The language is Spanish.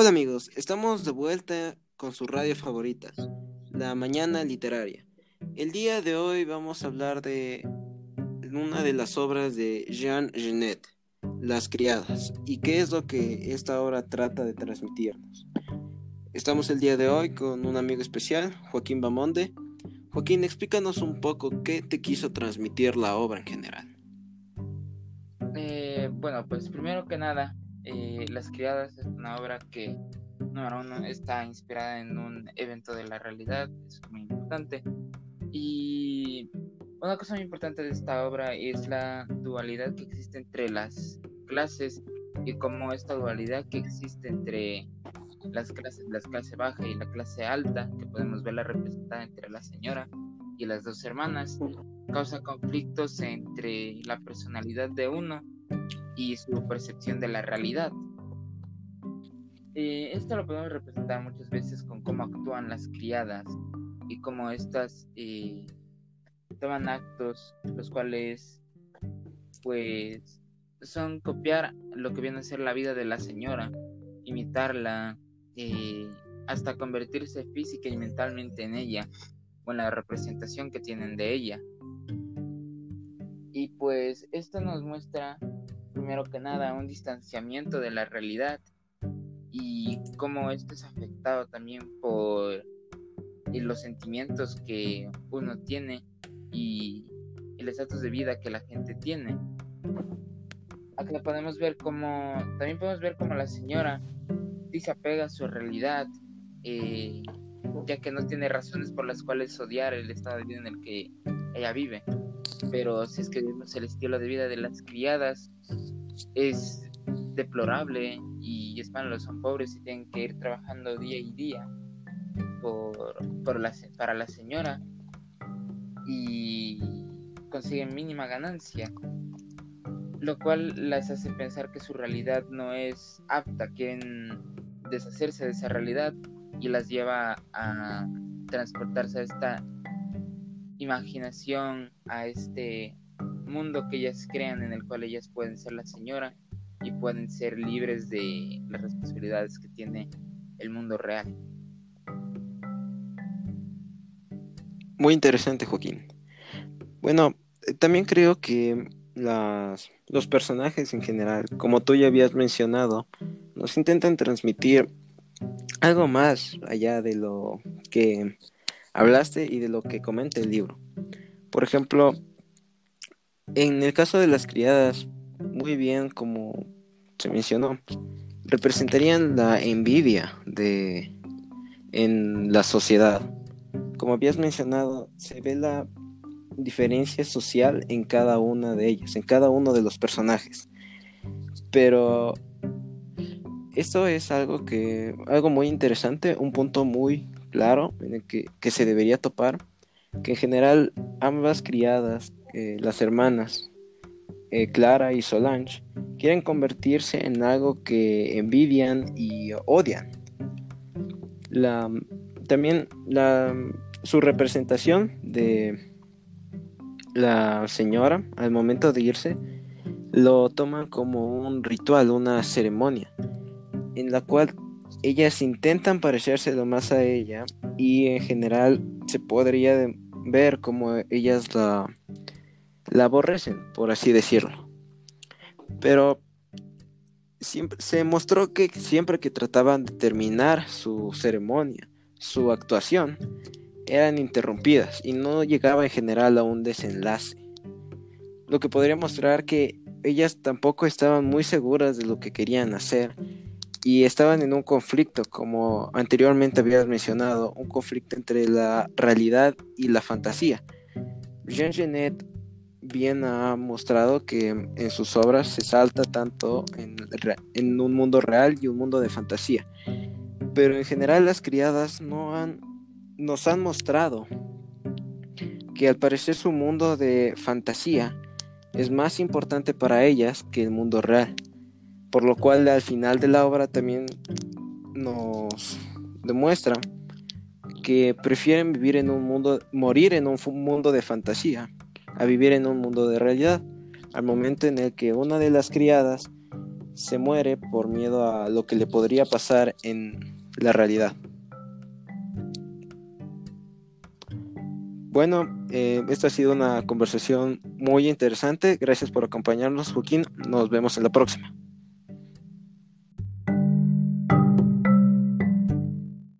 Hola amigos, estamos de vuelta con su radio favorita, La Mañana Literaria. El día de hoy vamos a hablar de una de las obras de Jean Genet, Las Criadas, y qué es lo que esta obra trata de transmitirnos. Estamos el día de hoy con un amigo especial, Joaquín Bamonde. Joaquín, explícanos un poco qué te quiso transmitir la obra en general. Eh, bueno, pues primero que nada, eh, Las Criadas es una obra que, número uno, está inspirada en un evento de la realidad, es muy importante. Y una cosa muy importante de esta obra es la dualidad que existe entre las clases y cómo esta dualidad que existe entre las clases, la clase baja y la clase alta, que podemos verla representada entre la señora y las dos hermanas, causa conflictos entre la personalidad de uno y su percepción de la realidad. Eh, esto lo podemos representar muchas veces con cómo actúan las criadas y cómo estas eh, toman actos los cuales pues son copiar lo que viene a ser la vida de la señora, imitarla, eh, hasta convertirse física y mentalmente en ella o en la representación que tienen de ella. Y pues esto nos muestra primero que nada un distanciamiento de la realidad y cómo esto es afectado también por los sentimientos que uno tiene y el estatus de vida que la gente tiene. Aquí podemos ver como, también podemos ver como la señora se apega a su realidad, eh, ya que no tiene razones por las cuales odiar el estado de vida en el que ella vive. Pero si es que vemos el estilo de vida de las criadas, es deplorable y es malo, son pobres y tienen que ir trabajando día y día por, por la, para la señora y consiguen mínima ganancia, lo cual las hace pensar que su realidad no es apta, quieren deshacerse de esa realidad y las lleva a transportarse a esta imaginación, a este mundo que ellas crean en el cual ellas pueden ser la señora y pueden ser libres de las responsabilidades que tiene el mundo real. Muy interesante, Joaquín. Bueno, eh, también creo que las, los personajes en general, como tú ya habías mencionado, nos intentan transmitir algo más allá de lo que hablaste y de lo que comenta el libro. Por ejemplo, en el caso de las criadas, muy bien como se mencionó, representarían la envidia de en la sociedad como habías mencionado, se ve la diferencia social en cada una de ellas, en cada uno de los personajes. Pero esto es algo que algo muy interesante, un punto muy claro en el que, se debería topar, que en general ambas criadas, eh, las hermanas eh, Clara y Solange, quieren convertirse en algo que envidian y odian. La, también la, su representación de la señora al momento de irse lo toman como un ritual, una ceremonia, en la cual ellas intentan parecerse lo más a ella y en general se podría ver como ellas la, la aborrecen, por así decirlo. Pero siempre, se mostró que siempre que trataban de terminar su ceremonia, su actuación, eran interrumpidas y no llegaba en general a un desenlace. Lo que podría mostrar que ellas tampoco estaban muy seguras de lo que querían hacer y estaban en un conflicto, como anteriormente habías mencionado, un conflicto entre la realidad y la fantasía. Jean Genet bien ha mostrado que en sus obras se salta tanto en, en un mundo real y un mundo de fantasía. Pero en general las criadas no han nos han mostrado que al parecer su mundo de fantasía es más importante para ellas que el mundo real, por lo cual al final de la obra también nos demuestra que prefieren vivir en un mundo, morir en un mundo de fantasía, a vivir en un mundo de realidad, al momento en el que una de las criadas se muere por miedo a lo que le podría pasar en la realidad. Bueno, eh, esta ha sido una conversación muy interesante. Gracias por acompañarnos, Joaquín. Nos vemos en la próxima.